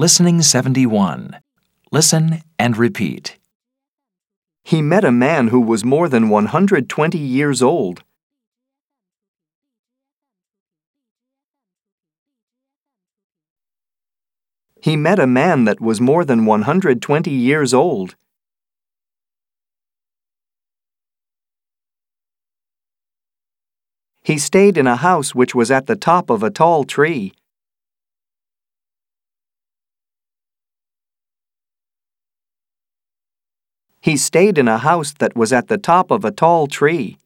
Listening 71. Listen and repeat. He met a man who was more than 120 years old. He met a man that was more than 120 years old. He stayed in a house which was at the top of a tall tree. He stayed in a house that was at the top of a tall tree.